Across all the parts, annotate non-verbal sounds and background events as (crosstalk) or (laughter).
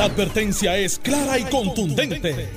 La advertencia es clara y contundente.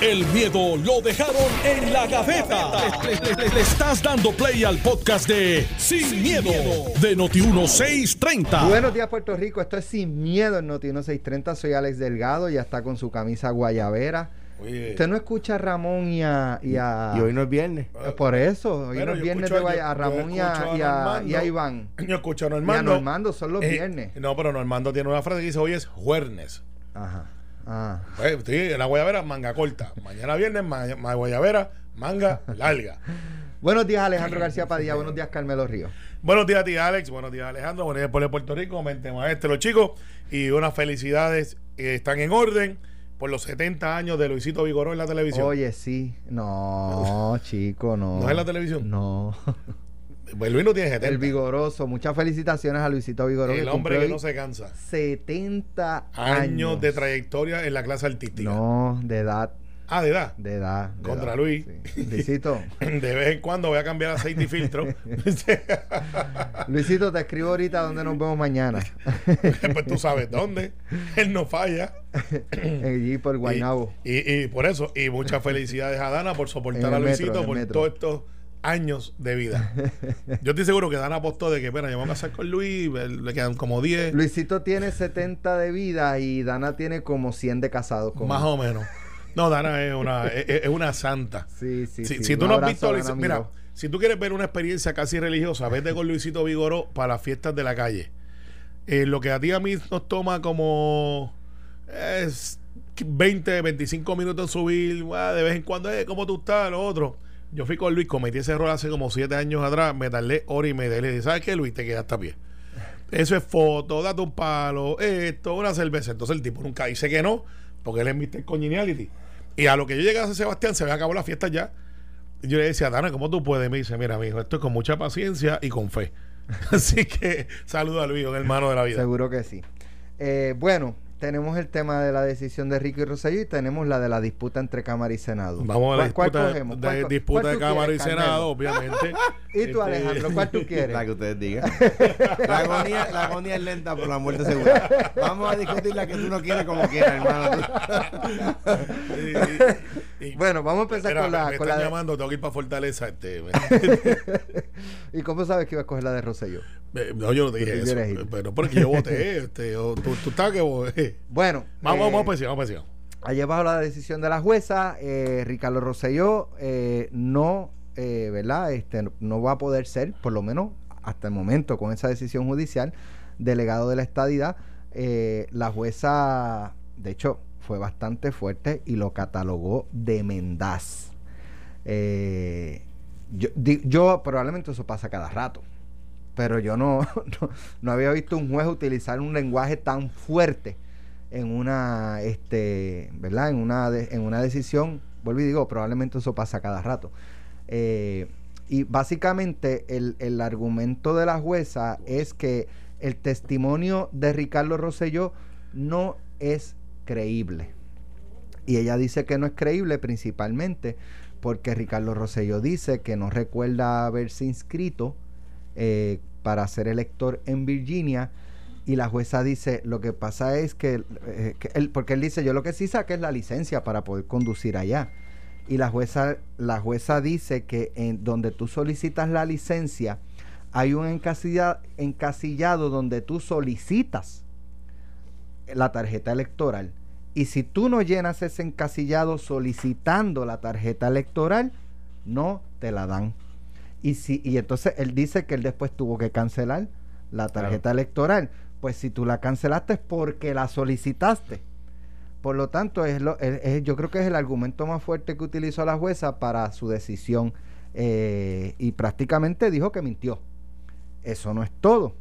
El miedo lo dejaron en la gaveta. Le, le estás dando play al podcast de Sin, miedo, de Noti1630. Buenos días, Puerto Rico. Esto es Sin Miedo en Noti1630. Soy Alex Delgado. Ya está con su camisa guayabera. Usted no escucha a Ramón y a, y a- Y hoy no es viernes. Eh, Por eso, hoy no es viernes escucho de a- a Ramón y a, y a- Normando. y a Iván. Yo escucho a Y a Normando. Normando son los Eh, viernes. No, pero Normando tiene una frase que dice: hoy es jueves. Ajá. Ah. Pues, sí, en la guayabera, manga corta. Mañana viernes, ma, ma- guayabera, manga larga. (laughs) Buenos días, Alejandro García Padilla. Buenos días, Carmelo Ríos. Buenos días a ti, Alex. Buenos días, Alejandro. Buenos días, pueblo de Puerto Rico. Mente maestro, los chicos. Y unas felicidades eh, están en orden por los 70 años de Luisito Vigoró en la televisión. Oye, sí. No, (laughs) chico, no. ¿No es la televisión? No. (laughs) Pues Luis no tiene 70. El vigoroso. Muchas felicitaciones a Luisito Vigoroso. El hombre que no se cansa. 70 Años, años de trayectoria en la clase artística. No, de edad. Ah, de edad. De edad. de Contra edad, Luis. sí. Luisito. (laughs) De vez en cuando voy a cambiar aceite y filtro. (laughs) Luisito, te escribo ahorita donde nos vemos mañana. (laughs) pues tú sabes dónde. Él no falla. Allí por Guaynabo. Y, y- y por eso, y muchas felicidades a Dana por soportar a Luisito por metro. todos estos años de vida. (laughs) Yo estoy seguro que Dana apostó de que, bueno, yo me voy a casar con Luis, le quedan como 10, Luisito tiene 70 de vida y Dana tiene como 100 de casados. más o menos. No, Dana es una, (laughs) es, es una santa. Sí, sí, si, sí. si tú no has visto Dana mira, si tú quieres ver una experiencia casi religiosa, vete con Luisito Vigoró para las fiestas de la calle. Eh, lo que a ti a mí nos toma como es 20, 25 minutos subir, de vez en cuando, eh, ¿cómo tú estás? Lo otro. Yo fui con Luis, cometí ese error hace como 7 años atrás, me tardé hora y media. Y le dije, ¿sabes qué, Luis? Te quedaste a pie. Eso es foto, date un palo, esto, una cerveza. Entonces el tipo nunca dice que no, porque él es Mr. Congeniality. Y a lo que yo llegué a Sebastián, se me acabó la fiesta ya. Yo le decía, Dana, ¿cómo tú puedes? Me dice, mira, mijo, esto es con mucha paciencia y con fe. (laughs) Así que saluda a Luis, un hermano de la vida. Seguro que sí. Eh, bueno, tenemos el tema de la decisión de Ricky Rosselló y tenemos la de la disputa entre Cámara y Senado. Vamos a la ¿Cuál- disputa, cogemos? de, ¿Cuál co- disputa cuál de Cámara quieres, y Senado, obviamente. (laughs) ¿Y tú, Este, Alejandro, cuál tú (laughs) quieres? La que ustedes digan. (laughs) La agonía, la agonía es lenta por la muerte segura. Vamos a discutir la que tú no quieres como quieras, hermano. y- y- Bueno, vamos a empezar Espera, con la... Me con están la de- llamando, tengo que ir para Fortaleza. Este, ¿Y cómo sabes que iba a escoger la de Rosselló? Eh, no, yo no te dije eso. Pero porque yo voté. Este, yo- tú, tú estabas que voté. Bueno, Vamos, eh, vamos, vamos, sí. Ayer bajo la decisión de la jueza, eh, Ricardo Rosselló eh, no, eh, ¿verdad? Este, no va a poder ser, por lo menos hasta el momento, con esa decisión judicial, delegado de la estadidad. La jueza, de hecho, fue bastante fuerte y lo catalogó de mendaz. Yo, yo probablemente eso pasa cada rato, pero yo no, (laughs) no, no había visto un juez utilizar un lenguaje tan fuerte en una este verdad en una en una decisión vuelvo y digo probablemente eso pasa cada rato. Eh, y básicamente el, el argumento de la jueza es que el testimonio de Ricardo Rosselló no es creíble. Y ella dice que no es creíble principalmente porque Ricardo Rosselló dice que no recuerda haberse inscrito eh, para ser elector en Virginia y la jueza dice lo que pasa es que, eh, que él, porque él dice yo lo que sí saqué es la licencia para poder conducir allá y la jueza la jueza dice que en donde tú solicitas la licencia hay un encasilla- encasillado donde tú solicitas la tarjeta electoral. Y si tú no llenas ese encasillado solicitando la tarjeta electoral no te la dan. Y si y entonces él dice que él después tuvo que cancelar la tarjeta electoral pues si tú la cancelaste es porque la solicitaste. Por lo tanto es lo, es- es- yo creo que es el argumento más fuerte que utilizó la jueza para su decisión eh, y prácticamente dijo que mintió. Eso no es todo.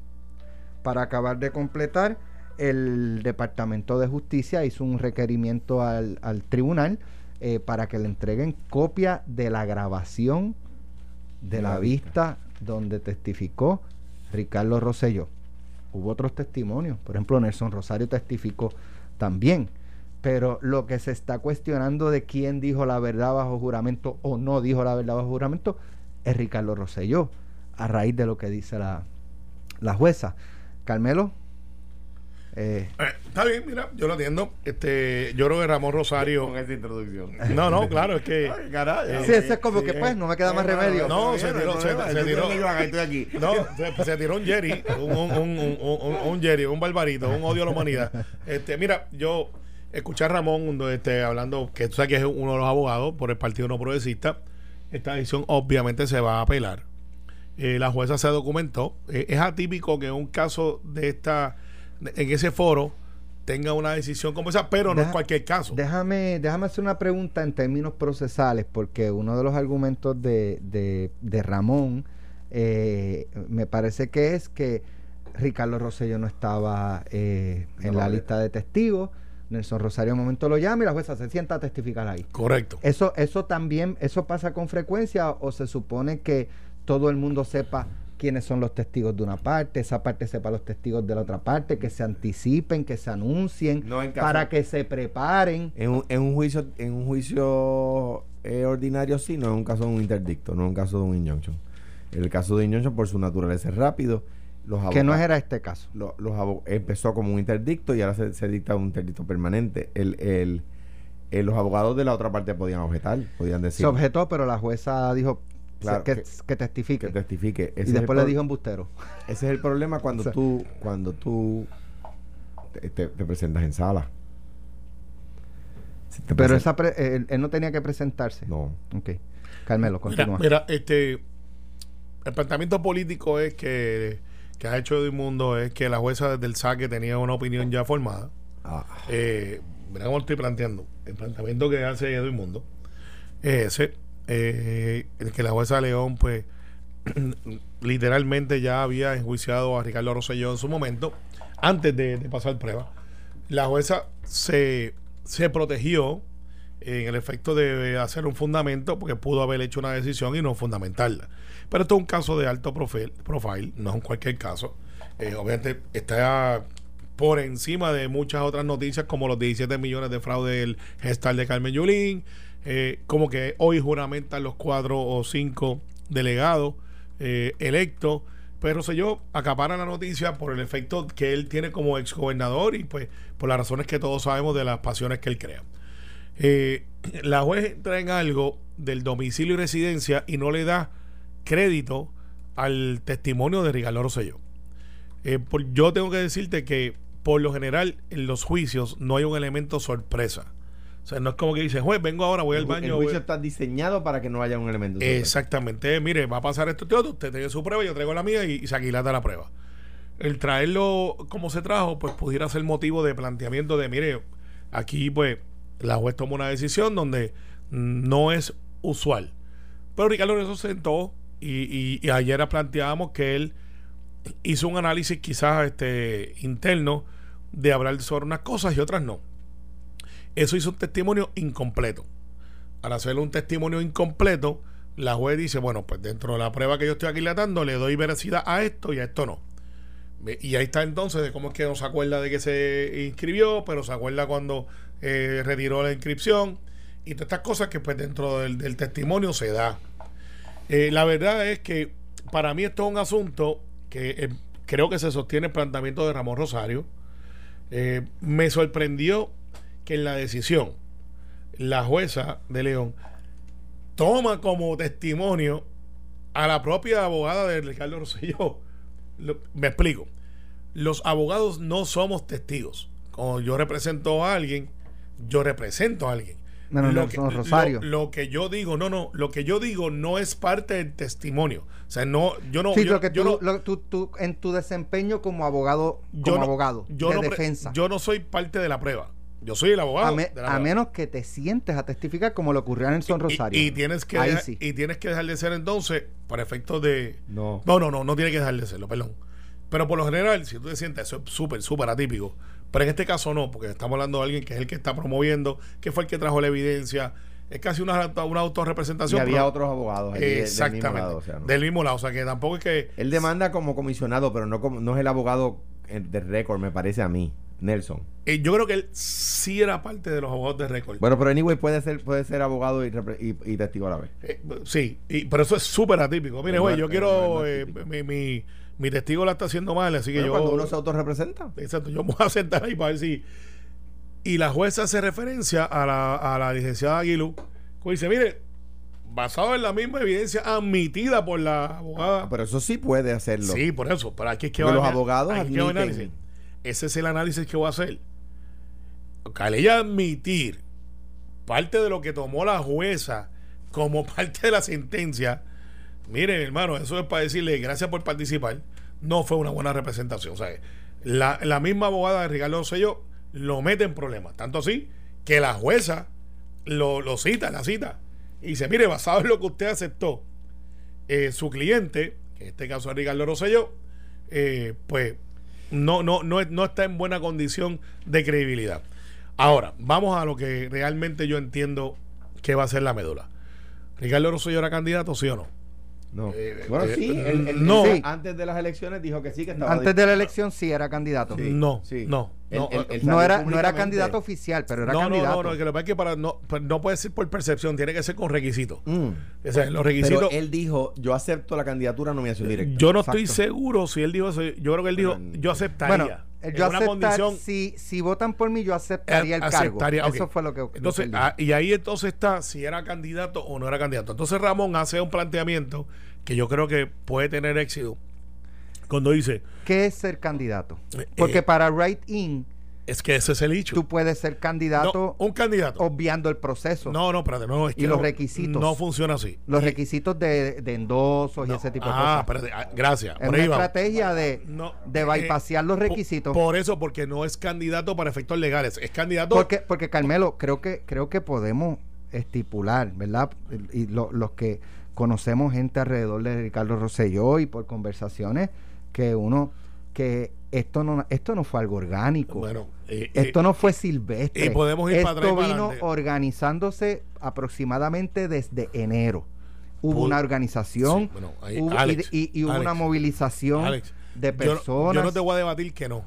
Para acabar de completar el Departamento de Justicia hizo un requerimiento al, al tribunal eh, para que le entreguen copia de la grabación de la vista. donde testificó Ricardo Rosselló. Hubo otros testimonios, por ejemplo Nelson Rosario testificó también, pero lo que se está cuestionando de quién dijo la verdad bajo juramento o no dijo la verdad bajo juramento es Ricardo Rosselló, a raíz de lo que dice la, la jueza. Carmelo, Eh, Eh, está bien, mira, yo lo entiendo. Este, yo creo que Ramón Rosario. Con esta introducción. No, no, claro, es que. Ay, caray. sí, eso es como que pues no me queda más remedio. No, se tiró, se- se tiró. Estoy aquí. No, se, se tiró un Jerry, un, un, un, un, un- un Jerry, un barbarito, un odio a la humanidad. Este, mira, yo escuché a Ramón este, hablando, que tú sabes que es uno de los abogados por el Partido No Progresista. Esta decisión obviamente se va a apelar. Eh, la jueza se documentó. Eh, es atípico que un caso de esta, en ese foro, tenga una decisión como esa, pero no es cualquier caso. Déjame, déjame hacer una pregunta en términos procesales, porque uno de los argumentos de, de, de Ramón eh, me parece que es que Ricardo Rosselló no estaba eh, en No, la lista de testigos. Nelson Rosario un momento lo llama y la jueza se sienta a testificar ahí. Correcto. Eso, eso también, eso pasa con frecuencia o se supone que todo el mundo sepa quiénes son los testigos de una parte, esa parte sepa los testigos de la otra parte, que se anticipen, que se anuncien, No, en caso- para que se preparen. En un, en un juicio, en un juicio eh, ordinario sí, no es un caso de un interdicto, no es un caso de un injunction. El caso de injunction por su naturaleza es rápido. Los Que no era este caso. lo- los abo- empezó como un interdicto y ahora se, se dicta un interdicto permanente. El, el, eh, los abogados de la otra parte podían objetar, podían decir Se objetó, pero la jueza dijo Claro, que, que- que testifique. que testifique. Ese y después le dijo embustero. Ese es el problema cuando (laughs) O sea- tú cuando tú te, te- te presentas en sala. Si te Pero esa pre- él, él no tenía que presentarse. no. Ok. Carmelo, continúa. mira, este el planteamiento político es que, que ha hecho Edmundo es que la jueza desde el saque tenía una opinión ya formada. Ah, Eh, mira cómo estoy planteando. El planteamiento que hace Edmundo es ese. Eh, el que la jueza León, pues, (clears throat) literalmente ya había enjuiciado a Ricardo Rosselló en su momento, antes de, pasar prueba. La jueza se, se protegió en el efecto de hacer un fundamento, porque pudo haber hecho una decisión y no fundamentarla. Pero esto es un caso de alto profil, profile, no es en cualquier caso. Eh, obviamente está por encima de muchas otras noticias, como los 17 millones de fraude del gestal de Carmen Yulín, eh, como que hoy juramentan los cuatro o cinco delegados eh, electos. Pero yo, acapara la noticia por el efecto que él tiene como exgobernador y pues por las razones que todos sabemos de las pasiones que él crea. Eh, (clears throat) la juez entra en algo del domicilio y residencia y no le da crédito al testimonio de Ricardo Rosselló. Eh, por- yo tengo que decirte que por lo general en los juicios no hay un elemento sorpresa. O sea, no es como que dice, juez, vengo ahora, voy al baño. el voy-". juicio está diseñado para que no haya un elemento. Exactamente. Mire, va a pasar esto, otro. Usted tiene su prueba, yo traigo la mía y, y se aquilata la prueba. El traerlo como se trajo, pues pudiera ser motivo de planteamiento de, mire, aquí pues la juez toma una decisión donde no es usual. Pero Ricardo Lorenzo se sentó y, y- y ayer planteábamos que él hizo un análisis quizás este interno de hablar sobre unas cosas y otras no. Eso hizo un testimonio incompleto. Al hacerle un testimonio incompleto, la juez dice, bueno, pues dentro de la prueba que yo estoy aquilatando, le doy veracidad a esto y a esto no. Y ahí está entonces de cómo es que no se acuerda de que se inscribió, pero se acuerda cuando eh, retiró la inscripción y todas estas cosas que pues dentro del, testimonio se da. Eh, la verdad es que para mí esto es un asunto que eh, creo que se sostiene el planteamiento de Ramón Rosario. Me sorprendió que en la decisión la jueza de León toma como testimonio a la propia abogada de Ricardo Rosselló. Lo- me explico. Los abogados no somos testigos. Cuando yo represento a alguien, yo represento a alguien. No, no, lo, no, que, Rosario. lo- lo que yo digo, no, no, lo que yo digo no es parte del testimonio. O sea, no, yo no. sí, yo, lo que yo tú, no- lo- tú- tú- en tu desempeño como abogado, como yo no- abogado yo de defensa. yo no soy parte de la prueba. Yo soy el abogado. a, me- menos que te sientes a testificar como le ocurrió a Nelson Y- Rosario. Y, tienes que Ahí dejar, sí. y tienes que dejar de ser entonces para efectos de No. no no no no tiene que dejar de serlo perdón pero por lo general si tú te sientes eso es súper súper atípico pero en este caso no porque estamos hablando de alguien que es el que está promoviendo que fue el que trajo la evidencia es casi una, una Y autorrepresentación había pero- otros abogados allí de- del mismo exactamente lado, o sea, no. del mismo lado o sea que tampoco es que Él demanda como comisionado, pero no como, no es el abogado eh, de récord, me parece a mí. Nelson. Eh, yo creo que él sí era parte de los abogados de récord. Bueno, pero anyway puede ser, puede ser abogado y, y- y testigo a la vez. Eh, sí, y, pero eso es súper atípico. Mire, güey, yo quiero. eh, mi, mi, mi testigo la está haciendo mal, así que Pero yo. cuando uno se autorrepresenta. Exacto, yo me voy a sentar ahí para ver si. Y la jueza hace referencia a la, a la licenciada Aguilú, que dice: mire, basado en la misma evidencia admitida por la abogada. Ah, pero eso sí puede hacerlo. sí, por eso, pero aquí es que Porque va los abogados admiten. Ese es el análisis que voy a hacer. Al ella admitir parte de lo que tomó la jueza como (laughs) parte de la sentencia, miren, hermano, eso es para decirle gracias por participar. No fue una buena representación. O sea, la, la misma abogada de Ricardo Sello lo mete en problemas. Tanto así que la jueza lo, lo cita, la cita. Y dice, mire, basado en lo que usted aceptó, eh, su cliente, que en este caso es Ricardo Rosselló, eh, pues no, no, no, no está en buena condición de credibilidad. Ahora, vamos a lo que realmente yo entiendo que va a ser la médula. ¿Ricardo Rosselló era candidato, sí o no? No. Eh, bueno, eh, sí. no. antes de las elecciones dijo que sí, que estaba. Antes de la elección sí era candidato. Sí, no, sí. no, Él- no, era, no era públicamente. candidato oficial, pero era no, no, candidato. no, no, que lo que es que para, no, pues no puede ser por percepción, tiene que ser con requisitos. Mm. O sea, los requisitos. Pero él dijo, yo acepto la candidatura a nominación directa. yo no estoy seguro si él dijo eso. Yo creo que él dijo, yo aceptaría. Bueno, eh, en yo una aceptar, condición- si, si votan por mí, yo aceptaría el Eh, aceptaría, cargo. Eso fue lo que. lo que Entonces, ah, y ahí entonces está si era candidato o no era candidato. Entonces Ramón hace un planteamiento que yo creo que puede tener éxito cuando dice, ¿Qué es ser candidato? Eh, Porque eh, para Right In, es que ese es el hecho. tú puedes ser candidato No, un candidato. obviando el proceso. No, no, espérate, no, es Y que los requisitos. No funciona así. Los Y- requisitos de, de endosos y ese tipo de ah, cosas. espérate, ah, gracias. Es por una estrategia de, No, de eh, bypasear los requisitos. Por, eso, porque no es candidato para efectos legales. Es candidato. Porque, porque Carmelo, creo que, creo que podemos estipular, ¿verdad? Y lo- los que conocemos gente alrededor de Ricardo Rosselló y por conversaciones, que uno, que esto no, esto no fue algo orgánico. Bueno, eh, esto eh, no fue silvestre. y podemos ir para Esto atrás para vino adelante. organizándose aproximadamente desde enero. Hubo una organización Sí, bueno, ahí- hubo- y- Alex, y, y hubo Alex, una movilización Alex, de yo no- personas. Yo no, te voy a debatir que no.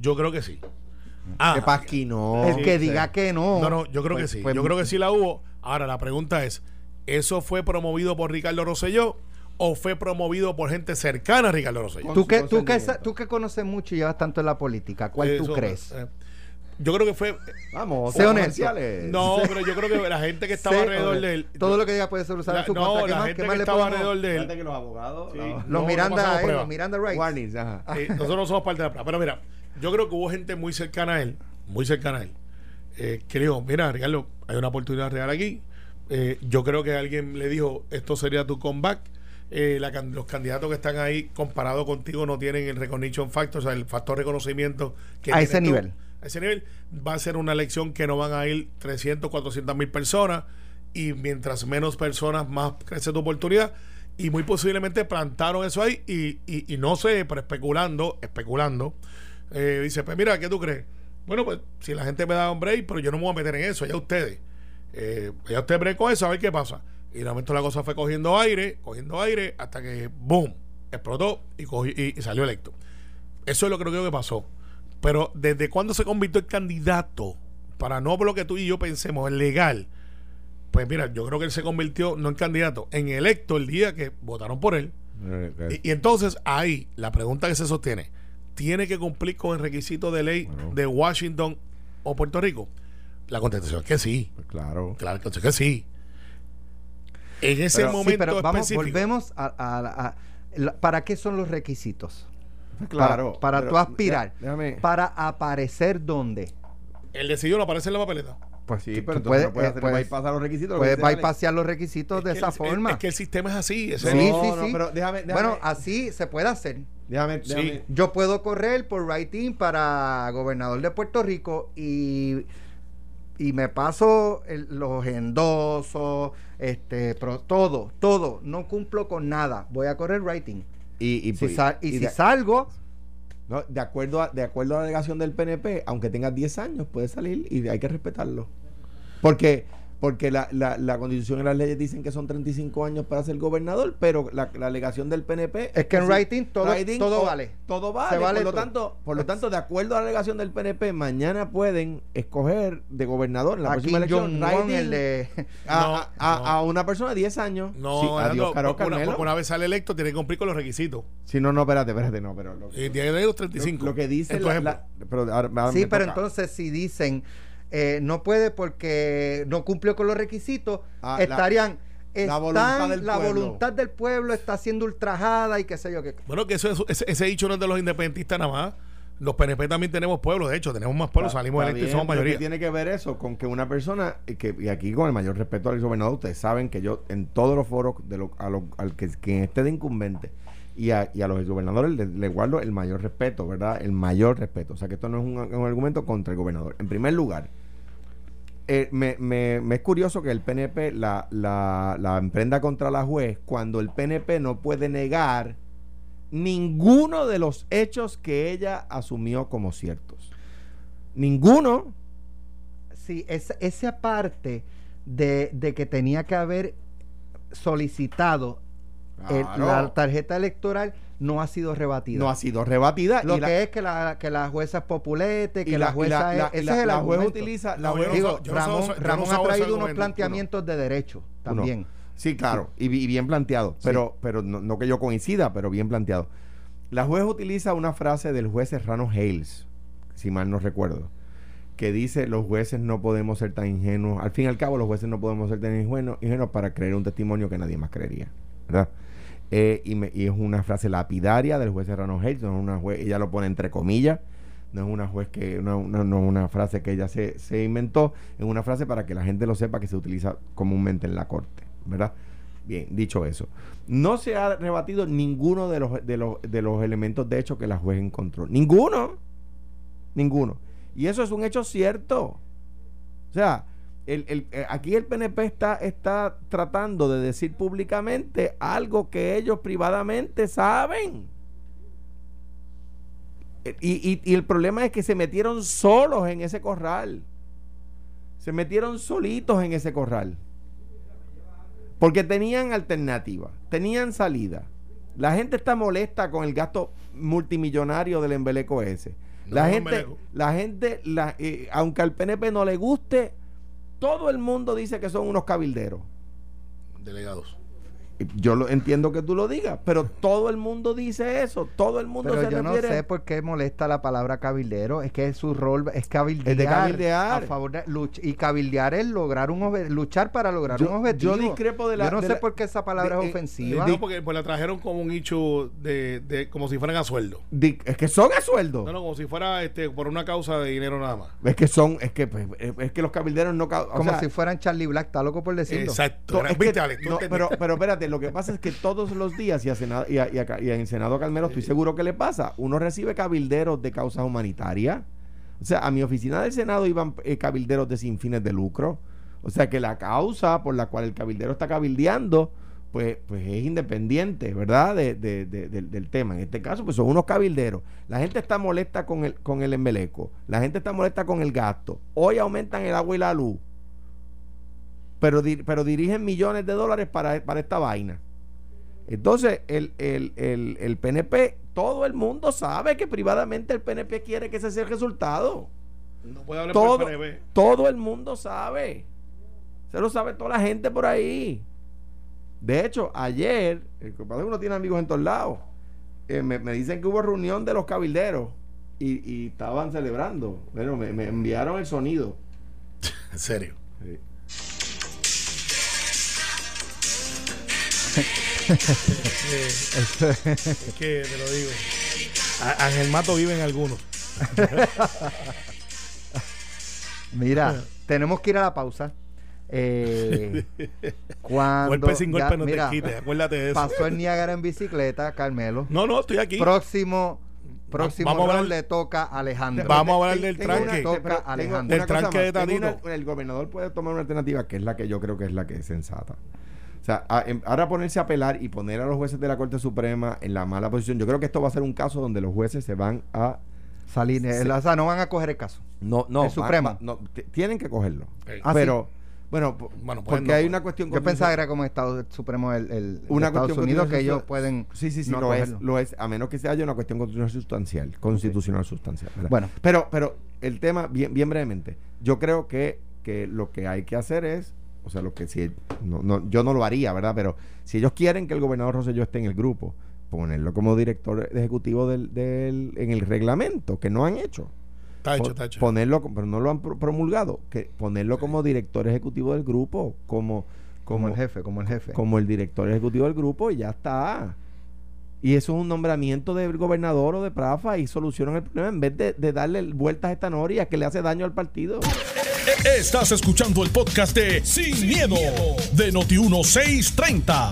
Yo creo que sí. Ah, Que Pasqui no. el que Sí. diga que no. No, no, yo creo pues- que sí. pues- yo creo que sí la hubo. Ahora, la pregunta es: ¿eso fue promovido por Ricardo Rosselló o fue promovido por gente cercana a Ricardo Rosselló? Tú que, tú, que, tú que conoces mucho y llevas tanto en la política, ¿cuál tú Eso, crees? eh, yo creo que fue. Vamos, Sé honesto. No, pero yo creo que la gente que estaba Sé, alrededor de él. Todo lo que diga puede ser usado en su No, contra. ¿Qué la más, gente que le estaba podemos- alrededor de él. que los abogados. Sí. no. Los No, no Miranda, pasamos eh, los Miranda Rights. Warnings, ajá. Eh, nosotros no somos parte de la prueba. Pero mira, yo creo que hubo gente muy cercana a él, muy cercana a él, eh, que le dijo, mira, Ricardo, hay una oportunidad real aquí. Eh, yo creo que alguien le dijo, esto sería tu comeback. Eh, la los candidatos que están ahí comparado contigo no tienen el recognition factor, o sea, el factor reconocimiento que A ese tú. nivel. A ese nivel va a ser una elección que no van a ir 300, 400 mil personas y mientras menos personas, más crece tu oportunidad. Y muy posiblemente plantaron eso ahí y, y- y no sé, pero especulando, especulando, eh, dice, pues mira, ¿qué tú crees? Bueno, pues si la gente me da un break, pero yo no me voy a meter en eso, ya ustedes. Eh, ya ustedes break con eso, a ver qué pasa. Y de momento la cosa fue cogiendo aire, cogiendo aire, hasta que, boom, explotó y, cogi- y- y salió electo. Eso es lo que creo que pasó. Pero desde cuándo se convirtió en candidato, para no por lo que tú y yo pensemos, es legal, pues mira, yo creo que él se convirtió no en candidato, en electo el día que votaron por él. Y, y entonces ahí la pregunta que se sostiene, ¿tiene que cumplir con el requisito de ley Bueno. de Washington o Puerto Rico? La contestación es que sí. Pues claro. Claro, entonces que sí. En ese Pero- sí, momento Sí, pero vamos, específico. volvemos a, a- a- la- ¿Para qué son los requisitos? Claro. Para, tú aspirar. ya- Déjame. Para aparecer dónde. El decidido no aparece en la papeleta. Pues Sí, pero tú puedes, no puedes eh, hacer puedes- bypassar los requisitos. puedes bypassear los requisitos Es de esa el- forma. Es que el sistema es así. Sí, es- No, sí, no, sí. pero déjame, déjame- Bueno, así se puede hacer. déjame, Sí. déjame- Yo puedo correr por writing para gobernador de Puerto Rico y, y me paso el- los endosos, este, pro- todo, todo. No cumplo con nada. Voy a correr writing. Y, y, Si pues, sal- y y si de, salgo, no, de acuerdo a, de acuerdo a la delegación del PNP, aunque tengas 10 años, puedes salir y hay que respetarlo. Porque, porque la, la, la constitución y las leyes dicen que son 35 años para ser gobernador, pero la, la alegación del PNP Es que en writing todo- todo o- vale. Todo vale. Se vale por lo todo. tanto, por lo tanto, de acuerdo a la alegación del PNP, mañana pueden escoger de gobernador en la A próxima elección writing el de... a, No, a- a- no. a una persona de 10 años. No, Sí, adiós, Caro porque una, una vez sale electo, tiene que cumplir con los requisitos. Si no, no, espérate, espérate, no, pero lo, Y tiene que los 35. lo- lo que dice pero ahora- ahora Sí, pero toca. entonces si dicen eh, no puede porque no cumplió con los requisitos, Ah, la- estarían... la voluntad del la pueblo. voluntad del pueblo está siendo ultrajada y qué sé yo qué. Bueno, que eso, es- ese, ese dicho no es de los independentistas nada más. Los PNP también tenemos pueblos, de hecho, tenemos más pueblos, salimos electos y somos mayoría. ¿qué tiene que ver eso con que una persona, y, que, y aquí con el mayor respeto al gobernador, ustedes saben que yo en todos los foros, de lo, a lo- al que quien esté de incumbente y a, y a los gobernadores les le guardo el mayor respeto, ¿verdad? El mayor respeto. O sea que esto no es un, un argumento contra el gobernador. En primer lugar, eh, me, me- me es curioso que el PNP la, la, la emprenda contra la juez cuando el PNP no puede negar ninguno de los hechos que ella asumió como ciertos. Ninguno. Sí, esa, esa parte de, de que tenía que haber solicitado el- Claro. la tarjeta electoral no ha sido rebatida. no ha sido rebatida. Lo y la- que es que la, que la jueza es populete, y que la, jueza la- es... ese la- es el la juez utiliza. La juez- no no Ramón, uso- yo no Ramón ha traído unos planteamientos de derecho también. Sí, claro, y, bi- y bien planteado, pero, pero no, no que yo coincida, pero bien planteado. La juez utiliza una frase del juez Serrano Hales, si mal no recuerdo, que dice los jueces no podemos ser tan ingenuos, al fin y al cabo los jueces no podemos ser tan ingenuos, ingenuos para creer un testimonio que nadie más creería, ¿verdad? Eh, y, es una frase lapidaria del juez Serrano Hales, no es una juez, ella lo pone entre comillas, no es una juez que, una- no es una frase que ella se, se inventó, es una frase para que la gente lo sepa que se utiliza comúnmente en la corte, ¿verdad? Bien, dicho eso, no se ha rebatido ninguno de los, de los, de los elementos de hecho que la juez encontró. Ninguno. Ninguno. Y eso es un hecho cierto. O sea, el, el- eh, aquí el PNP está, está tratando de decir públicamente algo que ellos privadamente saben. Eh, Y, y- y el problema es que se metieron solos en ese corral. Se metieron solitos en ese corral. Porque tenían alternativa, tenían salida. La gente está molesta con el gasto multimillonario del embeleco ese. La gente, la gente, la- eh, aunque al PNP no le guste, todo el mundo dice que son unos cabilderos. Delegados. Yo lo entiendo que tú lo digas, pero todo el mundo dice eso, todo el mundo Pero se yo no sé por qué molesta la palabra cabildero. Es que su rol es cabildear. Es de cabildear. A favor de luch- y cabildear es lograr un luchar para lograr Yo- un objetivo. yo discrepo de la- Yo no sé la- por qué esa palabra de- es eh, ofensiva. No, porque pues la trajeron como un hecho de, de como si fueran a sueldo. Di- es que son a sueldo. No, no, como si fuera este por una causa de dinero nada más. Es que son, es que, pues, es es que los cabilderos no ca- o Como sea, si fueran Charlie Black, está loco por decirlo. Exacto. To- es que- no, pero espérate, lo que pasa es que todos los días, y a, Senado, y a, y a- y en Senado Carmelo estoy seguro que le pasa, uno recibe cabilderos de causas humanitarias. O sea, a mi oficina del Senado iban eh, cabilderos de sin fines de lucro. O sea, que la causa por la cual el cabildero está cabildeando, pues, pues es independiente, ¿verdad? De- de- de- del- del tema. En este caso, pues son unos cabilderos. La gente está molesta con el, con el embeleco. La gente está molesta con el gasto. Hoy aumentan el agua y la luz pero, pero dirigen millones de dólares para, para esta vaina. Entonces, el, el, el, el PNP, todo el mundo sabe que privadamente el PNP quiere que ese sea el resultado. no puede hablar Todo, por el PNP. todo el mundo sabe. Se lo sabe toda la gente por ahí. De hecho, ayer, el compadre uno tiene amigos en todos lados, eh, me, me dicen que hubo reunión de los cabilderos y, y estaban celebrando. Bueno, me, me enviaron el sonido. (laughs) En serio. Sí. Es que te lo digo. Ángel Mato vive en algunos. Mira, tenemos que ir a la pausa. Eh, (laughs) cuando Golpe sin golpe ya- no mira, te quite. Acuérdate de eso. pasó el Niágara en bicicleta, Carmelo. No, no, estoy aquí. Próximo, próximo vamos a round hablar- le toca a Alejandro. Vamos a hablar del tranque. Toca Alejandro. Del tranque de el gobernador puede tomar una alternativa que es la que yo creo que es la que es sensata. O sea, a- em- ahora ponerse a apelar y poner a los jueces de la Corte Suprema en la mala posición. Yo creo que esto va a ser un caso donde los jueces se van a. Salir, Sí. o sea, no van a coger el caso. No, no. ¿El va- Supremo? va- no, t- tienen que cogerlo. Ah, pero Bueno, Bueno, pues porque no, hay pues. una cuestión Yo pensaba que era como Estado Supremo el, el una Estados cuestión Unidos que ellos pueden Sí, sí, sí, no lo es, lo es, a menos que se haya una cuestión constitucional sustancial, constitucional sustancial. ¿verdad? Bueno. pero, pero el tema, bien, bien brevemente, yo creo que, que lo que hay que hacer es, o sea, lo que si, no, no, yo no lo haría, ¿verdad? Pero si ellos quieren que el gobernador Rosselló esté en el grupo, ponerlo como director ejecutivo del, del, en el reglamento, que no han hecho. Está hecho, está hecho. Ponerlo, pero no lo han pro- promulgado, que ponerlo como director ejecutivo del grupo, como, como el jefe, como el jefe. como el director ejecutivo del grupo y ya está. Y eso es un nombramiento del gobernador o de Prafa y solucionan el problema en vez de, de darle vueltas a esta noria que le hace daño al partido. Estás escuchando el podcast de Sin, miedo, de Noti1630.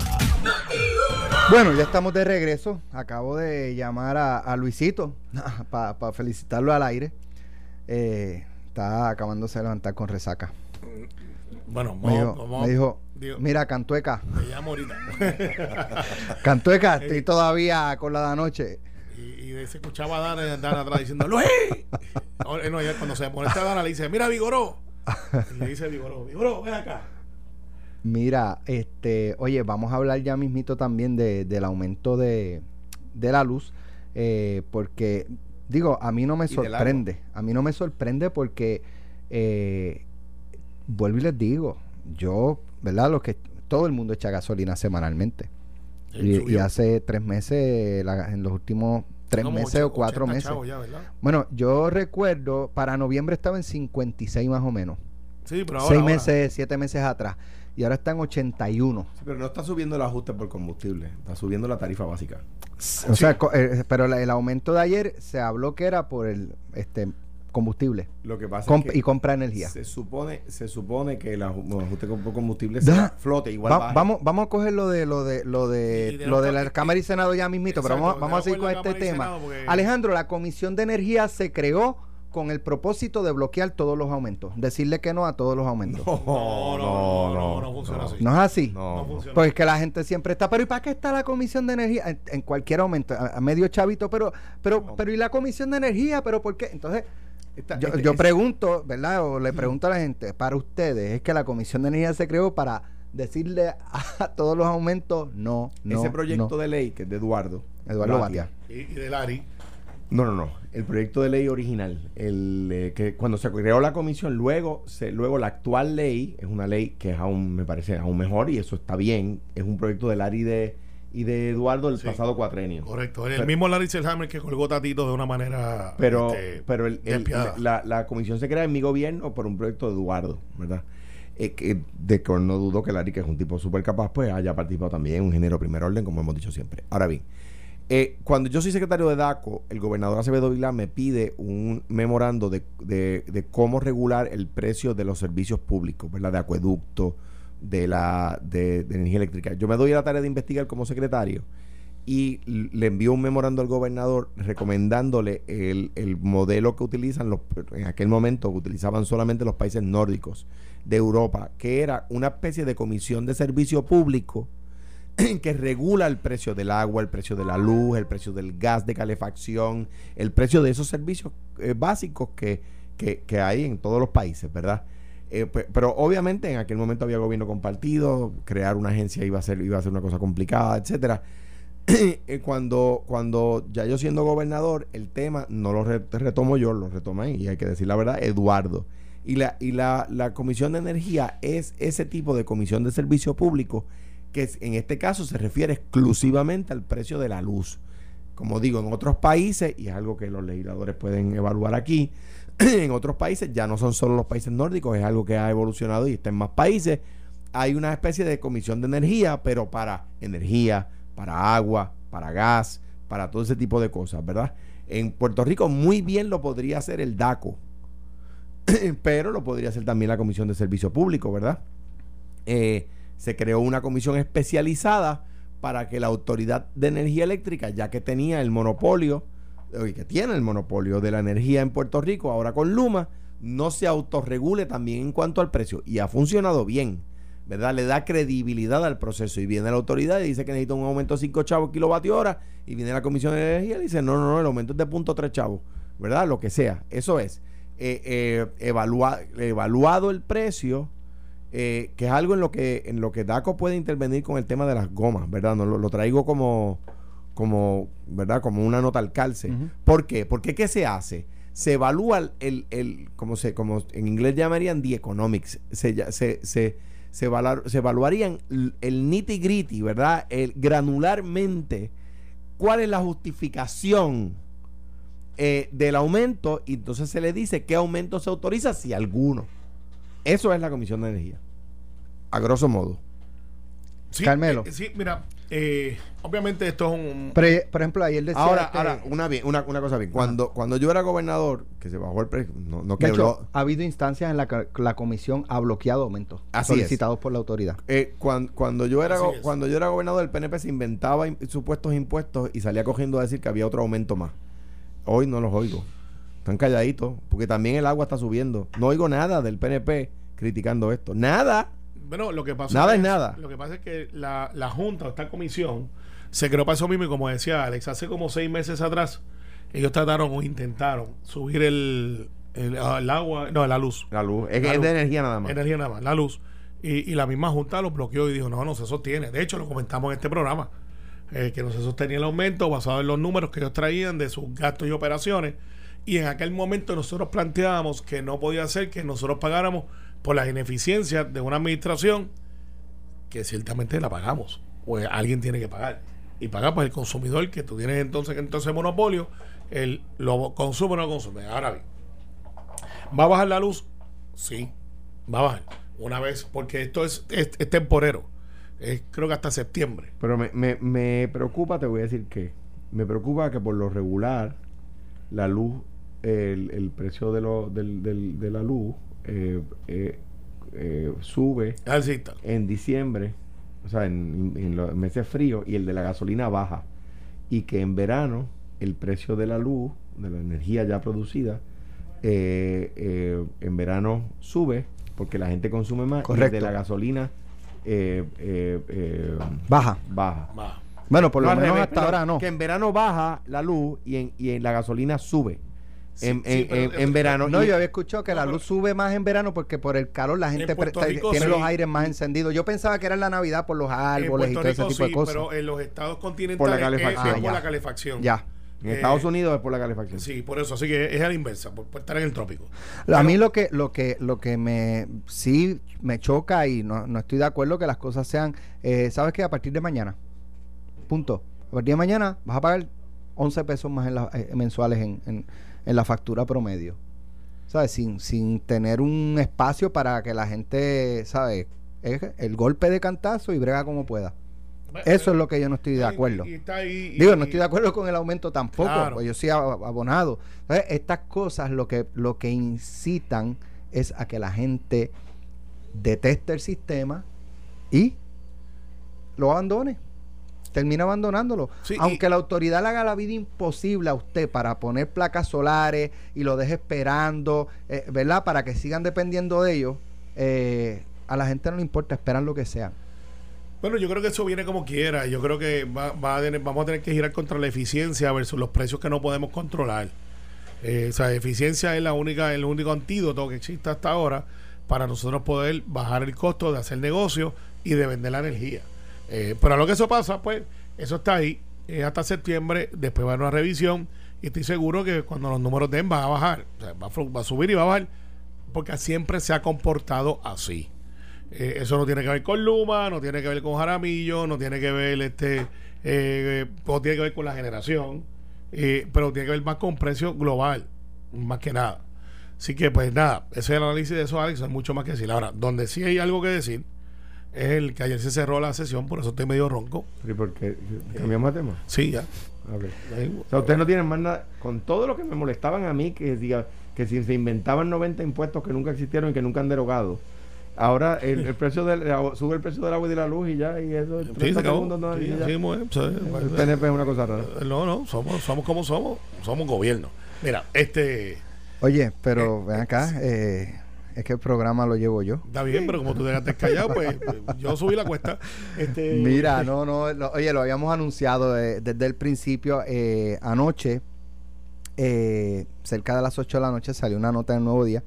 Bueno, ya estamos de regreso. Acabo de llamar a, a Luisito (laughs) para felicitarlo al aire. Eh, está acabándose de levantar con resaca. Bueno, Me dijo, vamos, me dijo, digo, mira, Cantueca, te llamo ahorita. (laughs) Cantueca, estoy todavía con la de anoche. y, y se escuchaba a Dana, Dana atrás diciendo, ¡Luis! (laughs) No, cuando se pone esta Dana le dice, mira, Vigoró. (laughs) Y le dice Vigoró, Vigoró, ven acá. Mira, este, oye, vamos a hablar ya mismito también de, del aumento de, de la luz, eh, porque, digo, a mí no me sorprende, a mí no me sorprende porque, eh, vuelvo y les digo, yo, ¿verdad? Los que, todo el mundo echa gasolina semanalmente. Y, y hace tres meses, la- en los últimos tres Como meses ocho- o cuatro 80 meses. Bueno, yo recuerdo, para noviembre estaba en 56 más o menos. Sí, pero ahora. Seis ahora. meses, siete meses atrás. Y ahora está en 81. Sí, pero no está subiendo el ajuste por combustible, está subiendo la tarifa básica. O sea, co- eh, pero el aumento de ayer se habló que era por el este combustible Lo que pasa Comp- es que y compra energía. se supone, se supone que el aju- ajuste combustible sea flote igual Va- vamos, vamos a coger lo de lo de lo de lo de la Cámara y Senado ya mismito, pero vamos, vamos a seguir con este tema. Porque- Alejandro, la Comisión de Energía se creó con el propósito de bloquear todos los aumentos, decirle que no a todos los aumentos. No, No, no, no, no, no funciona así. ¿No es así? No, No no. funciona. Pues que la gente siempre está, pero ¿y para qué está la Comisión de Energía? En, en cualquier aumento, a, a medio chavito, pero, pero, No. pero ¿y la Comisión de Energía? ¿Pero por qué? Entonces, Esta- yo, este- yo es- pregunto, ¿verdad? O le pregunto a la gente, para ustedes, ¿es que la Comisión de Energía se creó para decirle a (laughs) todos los aumentos no, no, ese proyecto no? de ley que es de Eduardo. Eduardo Batia. Y, y de Lari. No, no, no. El proyecto de ley original, el eh, que cuando se creó la comisión, luego, se, luego la actual ley es una ley que es aún, me parece, aún mejor y eso está bien. Es un proyecto de Lari y de, y de Eduardo Sí. pasado cuatrenio. Correcto. El Pero- mismo Larry Selhammer que colgó Tatito de una manera. Pero, este, pero el- el- la, la comisión se crea en mi gobierno por un proyecto de Eduardo, ¿verdad? Eh, que- de que no dudo que Larry, que es un tipo súper capaz, pues haya participado también, un género primer orden, como hemos dicho siempre. Ahora bien, eh, cuando yo soy secretario de DACO, el gobernador Acevedo Vilá me pide un memorando de, de- de cómo regular el precio de los servicios públicos, ¿verdad? De acueducto, de la de, de energía eléctrica. Yo me doy a la tarea de investigar como secretario y le envió un memorando al gobernador recomendándole el, el modelo que utilizan los en aquel momento que utilizaban solamente los países nórdicos de Europa, que era una especie de comisión de servicio público (clears throat) que regula el precio del agua, el precio de la luz, el precio del gas de calefacción, el precio de esos servicios eh, básicos que, que, que hay en todos los países, ¿verdad? Eh, pe- pero obviamente en aquel momento había gobierno compartido, crear una agencia iba a ser, iba a ser una cosa complicada, etcétera. (clears throat) Eh, cuando, cuando ya yo siendo gobernador, el tema no lo re- retomo yo, lo retoma y hay que decir la verdad, Eduardo. Y la, y la, la Comisión de Energía es ese tipo de comisión de servicio público que en este caso se refiere exclusivamente al precio de la luz. Como digo, en otros países, y es algo que los legisladores pueden evaluar aquí, (clears throat) en otros países, ya no son solo los países nórdicos, es algo que ha evolucionado y está en más países. Hay una especie de comisión de energía, pero para energía, para agua, para gas, para todo ese tipo de cosas, ¿verdad? En Puerto Rico muy bien lo podría hacer el DACO, (clears throat) pero lo podría hacer también la Comisión de Servicio Público, ¿verdad? Eh, se creó una comisión especializada para que la Autoridad de Energía Eléctrica, ya que tenía el monopolio, que tiene el monopolio de la energía en Puerto Rico, ahora con Luma, no se autorregule también en cuanto al precio. Y ha funcionado bien, ¿verdad? Le da credibilidad al proceso. Y viene la autoridad y dice que necesita un aumento de 5 chavos kilovatio hora. Y viene la Comisión de Energía y dice, no, no, no, el aumento es de punto 3 chavos, ¿verdad? Lo que sea. Eso es. Eh, eh, evalua- evaluado el precio, eh, que es algo en lo que en lo que DACO puede intervenir con el tema de las gomas, ¿verdad? No, lo, lo traigo como, como, ¿verdad? Como una nota al calce. Ujú. ¿Por qué? Porque ¿qué se hace? Se evalúa el, el, el- como, se, como en inglés llamarían the economics, se, ya- se, se, se, valar- se evaluarían el nitty gritty, ¿verdad? El, granularmente, cuál es la justificación eh, del aumento y entonces se le dice qué aumento se autoriza, si alguno. Eso es la Comisión de Energía. A grosso modo. Sí, Carmelo. eh, sí, mira, eh, obviamente esto es un... Pero, por ejemplo, ayer decía. Ahora, este- ahora una, bien- una, una cosa bien. Cuando, cuando yo era gobernador, que se bajó el precio, no, no de quebró. hecho, ha habido instancias en las que la comisión ha bloqueado aumentos Así solicitados por la autoridad. Eh, cuan- cuando, yo era go- cuando yo era gobernador el PNP se inventaba supuestos impuestos y salía cogiendo a decir que había otro aumento más. Hoy no los oigo. Están calladitos porque también el agua está subiendo. No oigo nada del PNP criticando esto. Nada. Bueno, lo que pasa Nada es nada. Lo que pasa es que la, la Junta, esta comisión, se creó para eso mismo y como decía Alex, hace como seis meses atrás, ellos trataron o intentaron subir el, el, ah, el agua, no, la luz, La luz. Es, La es de luz. energía nada más. energía nada más, la luz. Y, y la misma Junta lo bloqueó y dijo, no, no se sostiene. De hecho, lo comentamos en este programa, eh, que no se sostenía el aumento basado en los números que ellos traían de sus gastos y operaciones. Y en aquel momento nosotros planteábamos que no podía ser que nosotros pagáramos por las ineficiencias de una administración que ciertamente la pagamos. Pues alguien tiene que pagar. Y paga pues el consumidor que tú tienes entonces, entonces monopolio, el lo consume o no consume. Ahora bien, ¿va a bajar la luz? Sí, va a bajar. Una vez, porque esto es, es, es temporero. Es, creo que hasta septiembre. Pero me, me, me preocupa, te voy a decir que me preocupa que por lo regular la luz, el, el precio de, lo, del, del- de la luz eh, eh, eh, sube Así está. en diciembre, o sea, en, en los meses fríos, y el de la gasolina baja. Y que en verano el precio de la luz, de la energía ya producida, eh, eh, en verano sube porque la gente consume más y el Correcto. de la gasolina eh, eh, eh, Baja. baja. Va. Bueno, por lo menos hasta ahora no. Que en verano baja la luz y en, y en la gasolina sube. Sí, en, sí, en- pero en- en verano. No, y- yo había escuchado que No, la pero- luz sube más en verano porque por el calor la gente Rico tiene sí. los aires más encendidos. Yo pensaba que era en la Navidad por los árboles y todo ese tipo de cosas. pero en los estados continentales Por la es- calefacción. es Ah, por ya. la calefacción. Ya. en Eh, Estados Unidos es por la calefacción. Sí, por eso. Así que es a la inversa, por, por estar en el trópico. A mí lo que lo que lo que me sí me choca y no, no estoy de acuerdo que las cosas sean, eh, sabes que a partir de mañana, punto. A partir de mañana vas a pagar 11 pesos más en la- eh, mensuales en, en- en la factura promedio. ¿Sabes? Sin, sin tener un espacio para que la gente, ¿sabes? Es el golpe de cantazo y brega como pueda. Eso es lo que yo no estoy de acuerdo. y está ahí- y- Digo, no estoy de acuerdo con el aumento tampoco, Claro. pues yo soy ab- abonado. Entonces, estas cosas lo que, lo que incitan es a que la gente deteste el sistema y lo abandone. Termina abandonándolo. Sí, Aunque y- la autoridad le haga la vida imposible a usted para poner placas solares y lo deje esperando, eh, ¿verdad? Para que sigan dependiendo de ellos, eh, a la gente no le importa, esperan lo que sea. Bueno, yo creo que eso viene como quiera. Yo creo que va, va a tener- vamos a tener que girar contra la eficiencia versus los precios que no podemos controlar. Eh, o sea, eficiencia es la única, el único antídoto que existe hasta ahora para nosotros poder bajar el costo de hacer negocio y de vender la energía. Eh, pero a lo que eso pasa, pues, eso está ahí. Es hasta septiembre, después va a haber una revisión y estoy seguro que cuando los números den va a bajar. Va, a, va a subir y va a bajar porque siempre se ha comportado así. Eh, eso no tiene que ver con Luma, no tiene que ver con Jaramillo, no tiene que ver este, eh, no tiene que ver con la generación, eh, pero tiene que ver más con precio global, más que nada. Así que, pues nada, ese es el análisis de eso, Alex, hay mucho más que decir. Ahora, donde sí hay algo que decir es el que ayer se cerró la sesión, por eso estoy medio ronco. ¿Y por qué? ¿Cambiamos de tema? Sí, ya. Ok. Ahí- O sea, ustedes no tienen más nada. Con todo lo que me molestaban a mí, que diga que si se inventaban 90 impuestos que nunca existieron y que nunca han derogado. Ahora el, el precio del agua- sube el precio del agua y de la luz y ya, y eso. Sí, 30 se acabó. no, Sí, ya. así mismo es. O sea, El PNP es una cosa rara. No, no, somos, somos como somos, somos gobierno. Mira, este, Oye, pero ven acá, eh, es que el programa lo llevo yo. está bien, pero como tú dejaste callado, pues yo subí la cuesta. Este, Mira, no, no, lo- oye, lo habíamos anunciado eh, desde el principio. eh, anoche, eh, cerca de las 8 de la noche, salió una nota en el Nuevo Día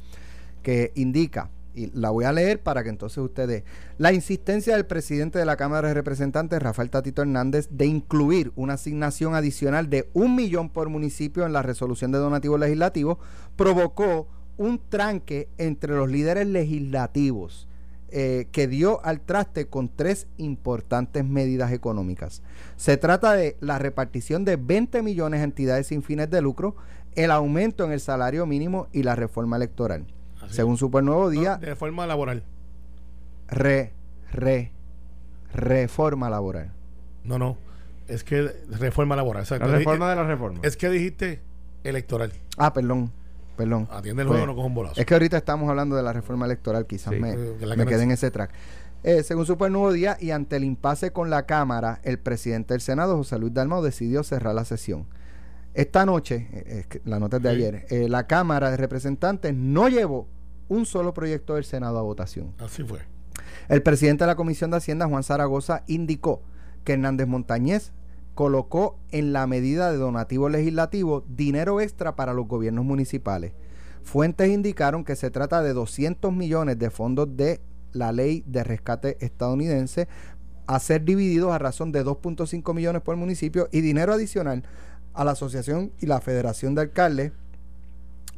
que indica, y la voy a leer para que entonces ustedes... La insistencia del presidente de la Cámara de Representantes, Rafael Tatito Hernández, de incluir una asignación adicional de un millón por municipio en la resolución de donativos legislativos provocó un tranque entre los líderes legislativos eh, que dio al traste con tres importantes medidas económicas. Se trata de la repartición de 20 millones a entidades sin fines de lucro, el aumento en el salario mínimo y la reforma electoral. Según Super Nuevo Día. de reforma laboral. Re, re, reforma laboral. No, no. Es que reforma laboral. la reforma de la reforma. Es que dijiste electoral. Ah, perdón. Perdón. Atiende el juego, pues, no cojo un bolazo. Es que ahorita estamos hablando de la reforma electoral, quizás me, me quede en ese track. Eh, según Super Nuevo Día y ante el impasse con la Cámara, el presidente del Senado, José Luis Dalmau, decidió cerrar la sesión. Esta noche, eh, la nota es de ayer, eh, la Cámara de Representantes no llevó un solo proyecto del Senado a votación. Así fue. El presidente de la Comisión de Hacienda, Juan Zaragoza, indicó que Hernández Montañez colocó en la medida de donativo legislativo dinero extra para los gobiernos municipales. Fuentes indicaron que se trata de 200 millones de fondos de la ley de rescate estadounidense a ser divididos a razón de 2.5 millones por municipio y dinero adicional a la asociación y la federación de alcaldes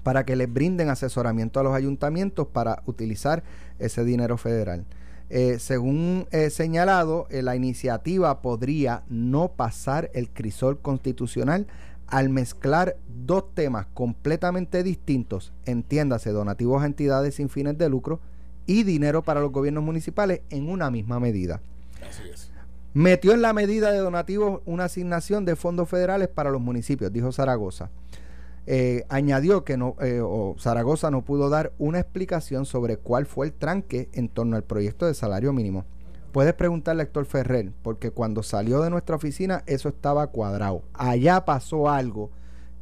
para que les brinden asesoramiento a los ayuntamientos para utilizar ese dinero federal. Eh, según eh, señalado, eh, la iniciativa podría no pasar el crisol constitucional al mezclar dos temas completamente distintos, entiéndase, donativos a entidades sin fines de lucro y dinero para los gobiernos municipales en una misma medida. Así es. Metió en la medida de donativos una asignación de fondos federales para los municipios, dijo Zaragoza. Eh, añadió que no, eh, Zaragoza no pudo dar una explicación sobre cuál fue el tranque en torno al proyecto de salario mínimo. Puedes preguntarle a Héctor Ferrer, porque cuando salió de nuestra oficina eso estaba cuadrado. Allá pasó algo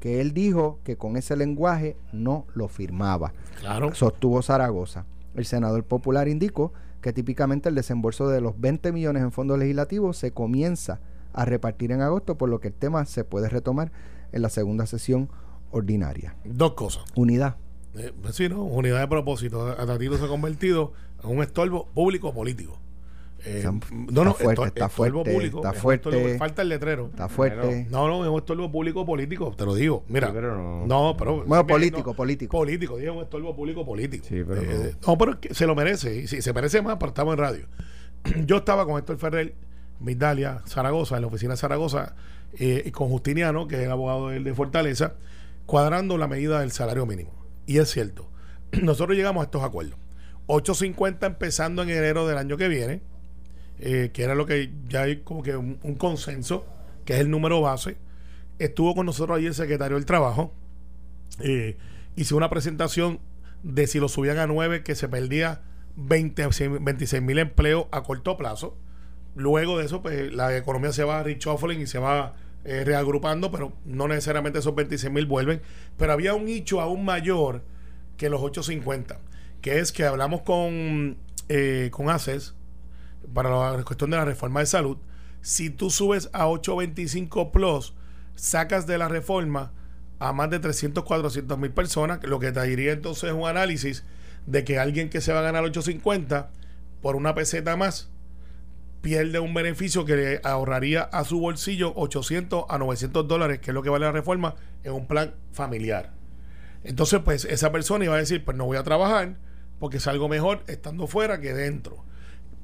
que él dijo que con ese lenguaje no lo firmaba. Claro. Sostuvo Zaragoza. El senador popular indicó que típicamente el desembolso de los 20 millones en fondos legislativos se comienza a repartir en agosto, por lo que el tema se puede retomar en la segunda sesión ordinaria. Dos cosas. Unidad. Eh, pues sí, ¿no? Unidad de propósito. Atatito se ha convertido en un estorbo público político. Eh, no, no, está fuerte, está fuerte, público, está fuerte. falta el letrero. Está fuerte. No, no, es un estorbo público político, te lo digo. Mira, no. pero. Bueno, político, político. Político, digo un estorbo público político. Sí, pero. Eh, no, pero se lo merece. Y si se merece más, pero estamos en radio. (clears throat) Yo estaba con Héctor Ferrer, Migdalia, Zaragoza, en la oficina de Zaragoza, eh, y con Justiniano, que es el abogado de, de Fortaleza cuadrando la medida del salario mínimo. Y es cierto, (clears throat) nosotros llegamos a estos acuerdos. 8.50 empezando en enero del año que viene, eh, que era lo que ya hay como que un, consenso, que es el número base. Estuvo con nosotros ahí el secretario del Trabajo. Eh, hizo una presentación de si lo subían a 9, que se perdía 20, 26 mil empleos a corto plazo. Luego de eso, pues la economía se va a y se va eh, reagrupando, pero no necesariamente esos 26 mil vuelven. Pero había un nicho aún mayor que los 850, que es que hablamos con, eh, con ACES para la cuestión de la reforma de salud. Si tú subes a 825 plus, sacas de la reforma a más de 300, 400 mil personas, lo que te diría entonces un análisis de que alguien que se va a ganar 850 por una peseta más pierde un beneficio que le ahorraría a su bolsillo 800 a 900 dólares, que es lo que vale la reforma, en un plan familiar. Entonces, pues esa persona iba a decir, pues no voy a trabajar porque es algo mejor estando fuera que dentro.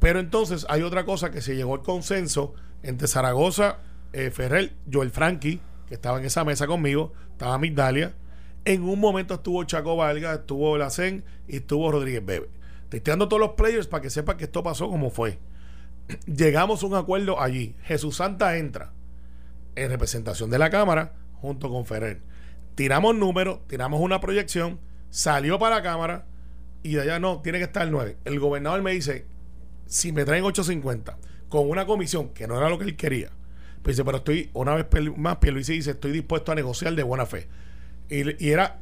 Pero entonces hay otra cosa que se llegó al consenso entre Zaragoza, eh, Ferrer, Joel Frankie, que estaba en esa mesa conmigo, estaba Migdalia. En un momento estuvo Chaco Valga, estuvo Lacen y estuvo Rodríguez Bebe. Te todos los players para que sepa que esto pasó como fue llegamos a un acuerdo allí. Jesús Santa entra en representación de la Cámara junto con Ferrer. Tiramos números, tiramos una proyección, salió para la Cámara y de allá no, tiene que estar el 9. El gobernador me dice, si me traen 850 con una comisión, que no era lo que él quería, pues dice, pero estoy, una vez más, Pierluisi dice, estoy dispuesto a negociar de buena fe. Y, y era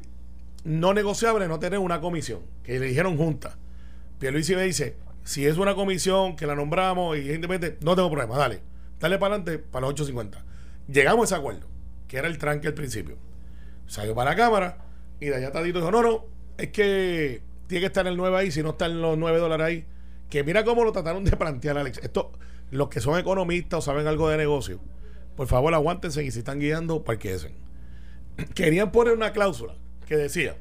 no negociable no tener una comisión, que le dijeron junta. Pierluisi me dice, si es una comisión que la nombramos y evidentemente no tengo problema, dale. Dale para adelante para los 850. Llegamos a ese acuerdo, que era el tranque al principio. Salió para la cámara y de allá Tadito dijo, no, no, es que tiene que estar el 9 ahí, si no están los 9 dólares ahí. Que mira cómo lo trataron de plantear, Alex. Esto, los que son economistas o saben algo de negocio, por favor aguántense y si están guiando, parquesen. (clears throat) Querían poner una cláusula que decía,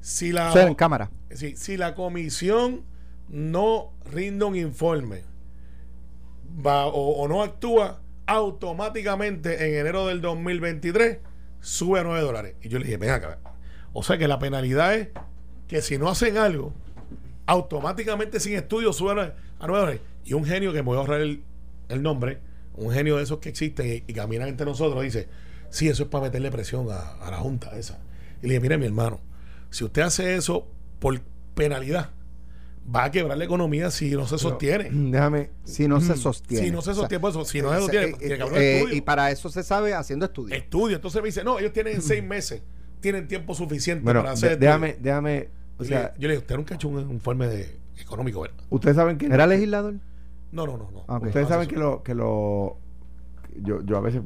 si la, en cámara. si, si la comisión no rinde un informe o, no actúa, automáticamente en enero del 2023 sube a 9 dólares. Y yo le dije, ven acá. O sea que la penalidad es que si no hacen algo, automáticamente sin estudio sube a 9, a 9 dólares. Y un genio que me voy a ahorrar el, el nombre, un genio de esos que existen y, y caminan entre nosotros, dice, sí, eso es para meterle presión a, a la junta esa. Y le dije, mire mi hermano, si usted hace eso por penalidad, va a quebrar la economía si no se sostiene. Déjame. Si no se sostiene. Si no se O sea, sostiene, pues, si no se eh, sostiene, eh, tiene que haber un eh, estudio. y para eso se sabe haciendo estudios. Estudio. Entonces me dice, no, ellos tienen seis meses, tienen tiempo suficiente Bueno, para hacer déjame, déjame. O Yo le- sea, yo le dije, usted nunca ha hecho un informe de económico, ¿verdad? ustedes saben que. ¿Era legislador? No, no, no. no. Ah. Ustedes No, saben eso- que lo. Que lo yo, yo a veces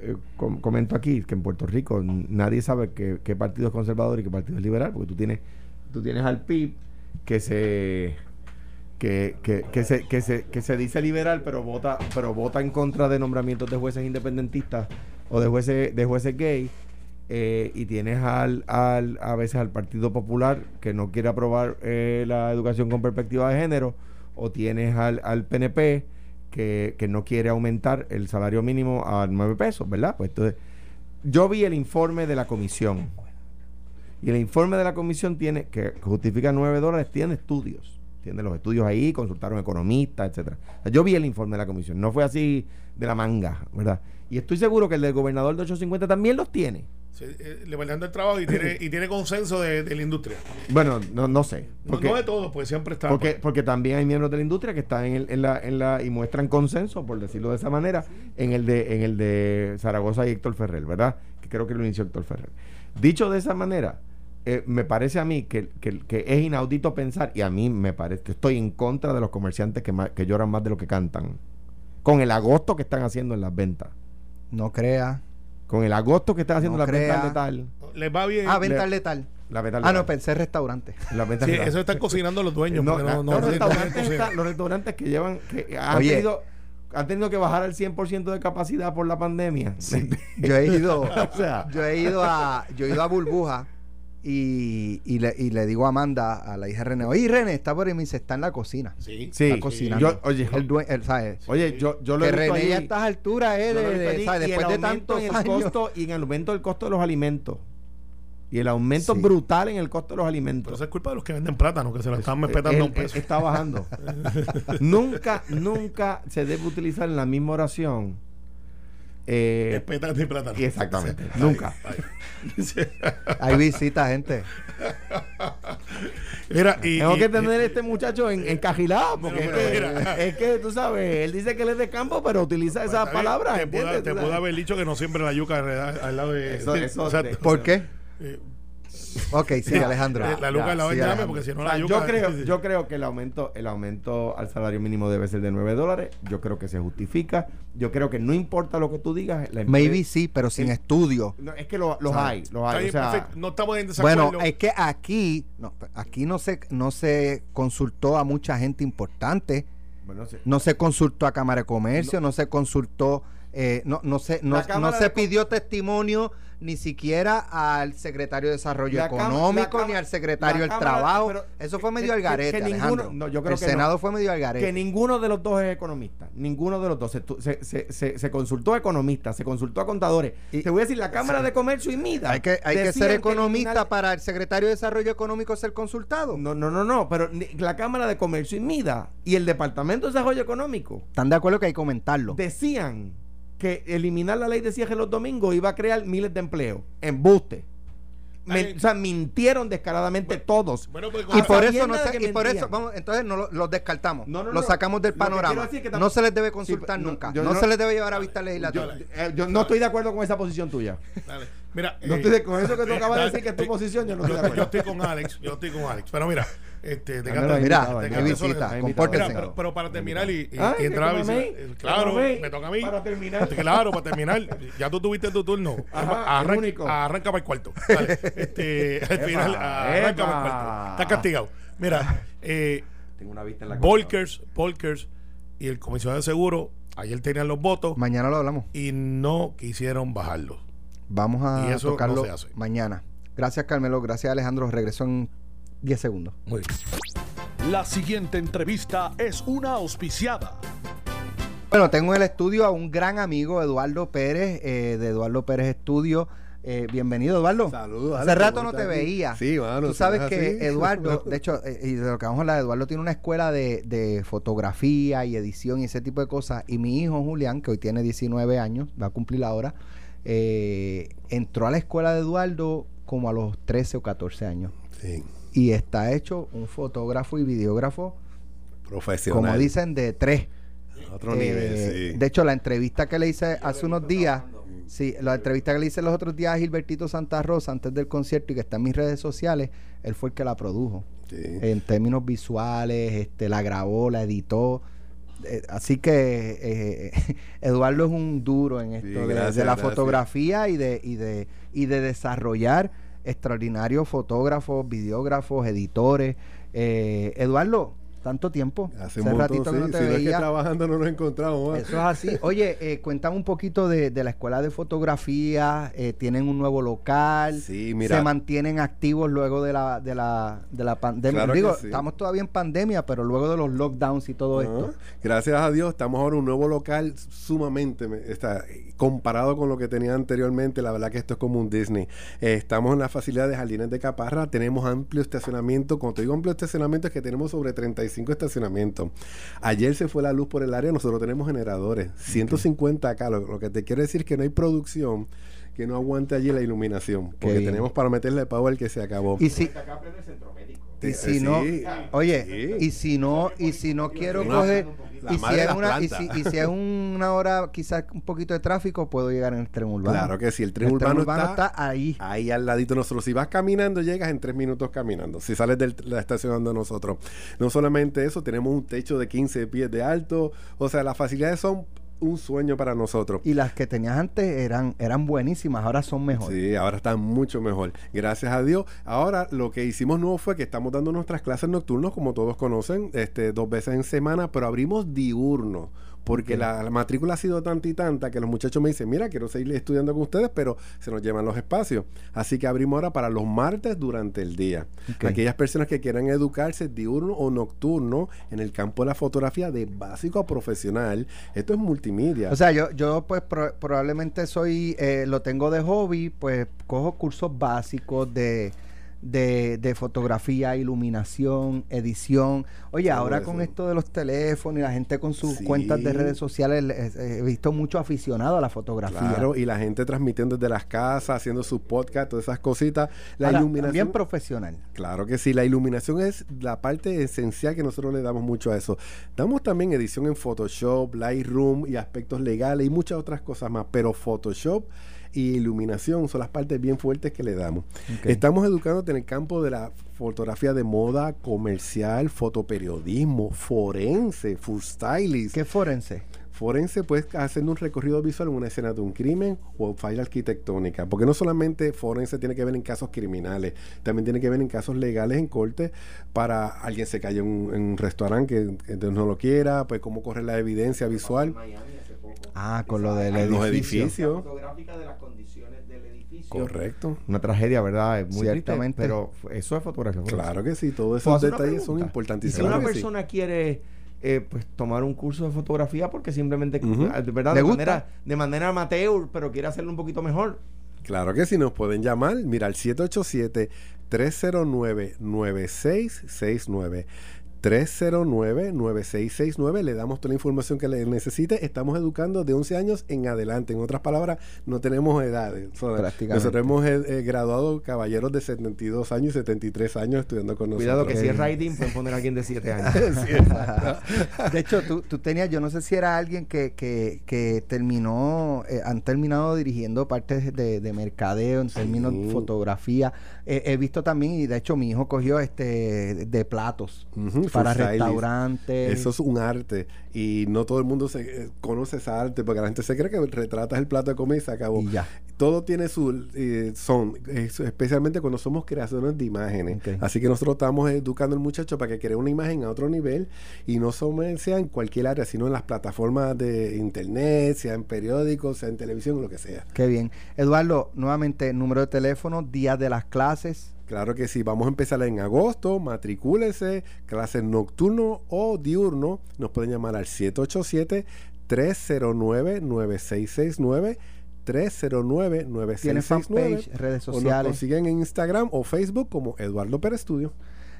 eh, com- comento aquí que en Puerto Rico nadie sabe qué, qué partido es conservador y qué partido es liberal, porque tú tienes, tú tienes al PIB que se. Que, que, que se, que, se, que se dice liberal pero vota pero vota en contra de nombramientos de jueces independentistas o de jueces de jueces gay eh, y tienes al, al a veces al Partido Popular que no quiere aprobar eh, la educación con perspectiva de género o tienes al, al PNP que, que no quiere aumentar el salario mínimo a 9 pesos, ¿verdad? Pues entonces, yo vi el informe de la comisión y el informe de la comisión tiene que justifica 9 dólares, tiene estudios. Tiene los estudios ahí, consultaron economistas, etcétera. O sea, yo vi el informe de la comisión, no fue así de la manga, ¿verdad? Y estoy seguro que el del gobernador de 850 también los tiene. Sí, eh, levantando el trabajo y tiene, y tiene consenso de, de la industria. Bueno, no, no sé. No, Porque, no de todos, porque siempre está. pues. porque, porque también hay miembros de la industria que están en, el- en la, en la y muestran consenso, por decirlo de esa manera, en el de en el de Zaragoza y Héctor Ferrer, ¿verdad? Que creo que lo inició Héctor Ferrer. Dicho de esa manera, eh, me parece a mí que, que- que es inaudito pensar, y a mí me parece, estoy en contra de los comerciantes que, ma- que lloran más de lo que cantan, con el agosto que están haciendo en las ventas, No crea. con el agosto que están haciendo No en las ventas crea. de tal, Les va bien. Ah, venta letal. la venta Ah, no, pensé restaurante. las ventas Sí, eso están cocinando los dueños. No, los, restaurantes están- los restaurantes que llevan que han, Oye. tenido, han tenido que bajar al 100% de capacidad por la pandemia. Yo he ido, (laughs) o sea, yo he ido a, yo he ido a Burbuja y, y, le, y le digo a Amanda, a la hija de René, oye René, está por ahí, me dice, está en la cocina. Sí. sí, está cocinando. yo- oye, el due- el, ¿sabes? oye, yo, yo lo que he visto René ya a estas alturas, eh, de- de- allí, ¿sabes? después de tantos en el años. costo y en el aumento del costo de los alimentos. Y el aumento Sí. brutal en el costo de los Pero alimentos. eso es culpa de los que venden plátano, que se lo están respetando a un peso. está bajando. (laughs) nunca, nunca se debe utilizar en la misma oración. Eh, Respetando y plátano. exactamente, nunca. ay. (laughs) Hay visita, gente. Mira, y, Tengo y- que tener a este muchacho en, encajilado, porque Pero, es, que, mira. es que, tú sabes, él dice que él es de campo, pero utiliza Pues, esas palabras. Te pudo, te pudo haber dicho que no siempre la yuca al, lado de. Eso- eso ¿Por qué? Eh, Ok, sí, Alejandro. eh, la luca al lado sí, llame, porque si no la yuca. yo creo, yo creo que el aumento, el aumento al salario mínimo debe ser de 9 dólares. Yo creo que se justifica. Yo creo que no importa lo que tú digas. la empresa- Maybe sí, pero sin Sí. estudio. No, es que lo- los ¿Sabes? hay, los hay. O sea. No estamos en desacuerdo. Bueno, es que aquí, no, aquí no se, no se consultó a mucha gente importante. bueno, sí. No se consultó a Cámara de Comercio, no, se consultó, eh, no, no se, no, no se de pidió testimonio ni siquiera al secretario de Desarrollo La Económico la ni al secretario del Trabajo. pero- Eso fue medio al que garete, ninguno- Alejandro. no, yo creo el que. Senado fue medio al garete. que ninguno de los dos es economista. Ninguno de los dos. Se, se, se- se- consultó a economistas, se consultó a contadores. Y- Te voy a decir, la Cámara de Comercio y MIDA. hay que, hay que ser economista para el secretario de Desarrollo Económico ser consultado. No, no, no, no. Pero ni- la Cámara de Comercio y MIDA y el Departamento de Desarrollo Económico ¿Están de acuerdo que hay que comentarlo? decían que eliminar la ley de cierre los domingos iba a crear miles de empleos. Embuste. Está bien. o sea, mintieron descaradamente todos. Bueno, pues, y a por eso no que y por eso vamos entonces no lo- los descartamos No, no, los no. sacamos del que panorama que no se les debe consultar Sí, no, nunca no, se les debe llevar a vista Yo, legislativa eh, yo no estoy de acuerdo con esa posición tuya. Dale. Mira, No eh, estoy de- con eso que tú (laughs) acabas de decir que es tu eh, posición, yo no estoy de acuerdo. yo estoy con Alex, yo estoy con Alex. Pero mira, Este, de he Mira, de visita, pero, pero para terminar y, y- y ¿que entrar a visitar- ¿Que Claro, me toca a mí. Para terminar. Claro, para terminar. Ya tú tuviste tu turno. Ajá, Arran- arranca para el cuarto. (laughs) Este, al final, arranca para el cuarto. Estás castigado. Mira, eh, Tengo una vista en la Volkers, Volkers y el comisionado de seguro ayer tenían los votos Mañana lo hablamos. y no quisieron bajarlos. Vamos Y a eso no tocarlo se hace. mañana. Gracias, Carmelo. Gracias, Alejandro. Regreso en 10 segundos. Muy bien. La siguiente entrevista es una auspiciada. Bueno, tengo en el estudio a un gran amigo, Eduardo Pérez, eh, de Eduardo Pérez Estudio. Eh, bienvenido, Eduardo. Saludos. Hace rato ¿cómo no te veía. Sí, mano. Tú sabes ¿es que así? (laughs) Eduardo, de hecho, eh, y de lo que vamos a hablar, Eduardo tiene una escuela de, de fotografía y edición y ese tipo de cosas. Y mi hijo Julián, que hoy tiene 19 años, va a cumplir ahora, eh, entró a la escuela de Eduardo como a los 13 o 14 años. Sí, Y está hecho un fotógrafo y videógrafo, profesional. como dicen, de tres. A otro Eh, nivel, sí. De hecho, la entrevista que le hice hace unos días, sí, la entrevista que le hice los otros días a Gilbertito Santa Rosa antes del concierto y que está en mis redes sociales, él fue el que la produjo. Sí. En términos visuales, este, la grabó, la editó. Eh, así que eh, (laughs) Eduardo es un duro en esto Sí, de- la gracias. fotografía y de, y de y de desarrollar extraordinarios fotógrafos, videógrafos, editores. Eh, Eduardo, tanto tiempo. Hace un montón, ratito que sí. no te si no es que veía. trabajando no nos encontramos. Eso es así. (laughs) Oye, eh, cuéntame un poquito de, de la escuela de fotografía. eh, tienen un nuevo local. Sí, mira. Se mantienen activos luego de la de la de la pandemia. Claro Digo, sí. estamos todavía en pandemia, pero luego de los lockdowns y todo Ah, esto. Gracias a Dios, estamos ahora en un nuevo local sumamente me- está, comparado con lo que tenía anteriormente. La verdad que esto es como un Disney. Eh, estamos en la facilidad de Jardines de Caparra. Tenemos amplio estacionamiento. Cuando te digo amplio estacionamiento, es que tenemos sobre 35 estacionamientos. Ayer se fue la luz por el área. Nosotros tenemos generadores. 150 acá. Lo, lo que te quiere decir es que no hay producción que no aguante allí la iluminación. Porque tenemos para meterle power que se acabó. Y si y si no, oye, y si no, y si no quiero coger, La y si, de es las una, y, si, plantas. y si es una hora quizás un poquito de tráfico, puedo llegar en el tren urbano. Claro que sí, el tren urbano, está, está ahí. ahí al ladito de nosotros. Si vas caminando, llegas en tres minutos caminando. Si sales de la estación de nosotros. No solamente eso, tenemos un techo de 15 pies de alto. O sea, las facilidades son un sueño para nosotros. Y las que tenías antes eran eran buenísimas, ahora son mejores. Sí, ahora está mucho mejor. Gracias a Dios. Ahora lo que hicimos nuevo fue que estamos dando nuestras clases nocturnos, como todos conocen, este, dos veces en semana, pero abrimos diurno. Porque la, la matrícula ha sido tanta y tanta que los muchachos me dicen, mira, quiero seguir estudiando con ustedes, pero se nos llevan los espacios. Así que abrimos ahora para los martes durante el día. Aquellas personas que quieran educarse diurno o nocturno en el campo de la fotografía de básico a profesional, esto es multimedia. O sea, yo, yo pues pro- probablemente soy, eh, lo tengo de hobby, pues cojo cursos básicos de, de, de fotografía, iluminación, edición. Oye, Todo ahora eso. con esto de los teléfonos y la gente con sus Sí. cuentas de redes sociales, he visto mucho aficionado a la fotografía. Claro, y la gente transmitiendo desde las casas, haciendo sus podcasts, todas esas cositas. La Ahora, iluminación. También profesional. Claro que sí, la iluminación es la parte esencial que nosotros le damos mucho a eso. Damos también edición en Photoshop, Lightroom y aspectos legales y muchas otras cosas más, pero Photoshop y iluminación son las partes bien fuertes que le damos. Estamos educándote en el campo de la fotografía de moda, comercial, fotoperiodismo, forense, food stylist. ¿Qué forense? Forense puedes haciendo un recorrido visual en una escena de un crimen o falla arquitectónica, porque no solamente forense tiene que ver en casos criminales, también tiene que ver en casos legales en corte para alguien se cayó en un, en un restaurante que, que no lo quiera, pues cómo corre la evidencia visual. Ah, con lo del edificio. edificios. fotográfica de las condiciones del edificio. Correcto. Una tragedia, ¿verdad? Es muy Ciertamente. pero eso es fotografía. Claro que sí, todos ¿Puedo esos detalles son importantísimos. Si una sí. persona quiere eh, pues tomar un curso de fotografía porque simplemente, ah, de verdad, ¿Le de gusta? manera, de manera amateur, pero quiere hacerlo un poquito mejor. Claro que sí, nos pueden llamar. Mira, al 787-309-9669. 309-9669. Le damos toda la información que le necesite. Estamos educando de 11 años en adelante. En otras palabras, no tenemos edades. Nosotros hemos eh, eh, graduado caballeros de 72 años y 73 años estudiando con nosotros. Cuidado que si es Ok. writing, pueden poner a alguien de 7 años. (laughs) Sí. (laughs) De hecho, tú, tú tenías, yo no sé si era alguien que, que, que terminó, eh, han terminado dirigiendo partes de, de mercadeo en términos de fotografía. eh, he visto también, y de hecho mi hijo cogió este de platos Ujú, para restaurantes. Eso es un arte y no todo el mundo se eh, conoce esa arte porque la gente se cree que retratas el plato de comida y se acabó. Y ya. Todo tiene su eh, son, es- especialmente cuando somos creaciones de imágenes. Así que nosotros estamos educando al muchacho para que cree una imagen a otro nivel y no solo sea en cualquier área, sino en las plataformas de internet, sea en periódicos, sea en televisión, lo que sea. Qué bien. Eduardo, nuevamente, número de teléfono, días de las clases. Claro que sí, vamos a empezar en agosto, matricúlese, clases nocturno o diurno, nos pueden llamar al 787-309-9669, 309-9669. Tiene fanpage, redes O nos sociales. consiguen en Instagram o Facebook como Eduardo Pérez Studio.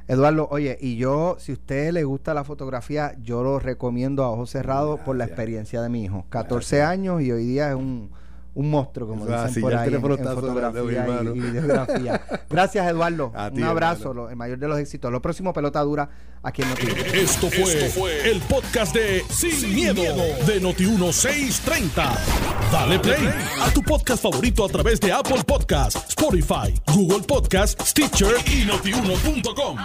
Eduardo, oye, y yo, si a usted le gusta la fotografía, yo lo recomiendo a ojos cerrados por la experiencia de mi hijo. 14 años y hoy día es un, un monstruo, como Eso es dicen por ahí, en, en fotografía y, videografía. (laughs) Gracias, Eduardo. A un ti, abrazo, hermano. el mayor de los éxitos. Lo próximo, pelota dura, aquí en Noticias. Esto fue, el podcast de Sin, miedo, de Noti1630. Dale play a tu podcast favorito a través de Apple Podcasts, Spotify, Google Podcasts, Stitcher y notiuno.com.